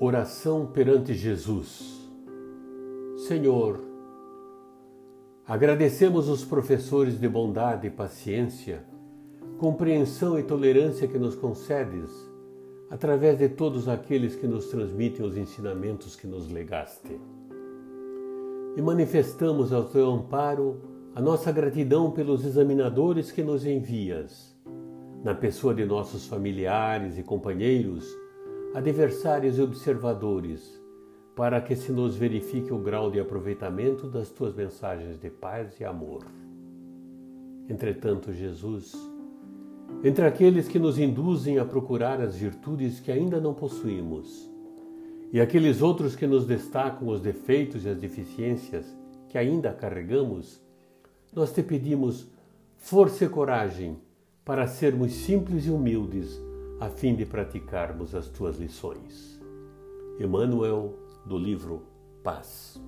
Oração perante Jesus. Senhor, agradecemos os professores de bondade e paciência, compreensão e tolerância que nos concedes, através de todos aqueles que nos transmitem os ensinamentos que nos legaste. E manifestamos ao teu amparo a nossa gratidão pelos examinadores que nos envias, na pessoa de nossos familiares e companheiros adversários e observadores, para que se nos verifique o grau de aproveitamento das tuas mensagens de paz e amor. Entretanto, Jesus, entre aqueles que nos induzem a procurar as virtudes que ainda não possuímos, e aqueles outros que nos destacam os defeitos e as deficiências que ainda carregamos, nós te pedimos força e coragem para sermos simples e humildes a fim de praticarmos as tuas lições. Emmanuel, do livro Paz.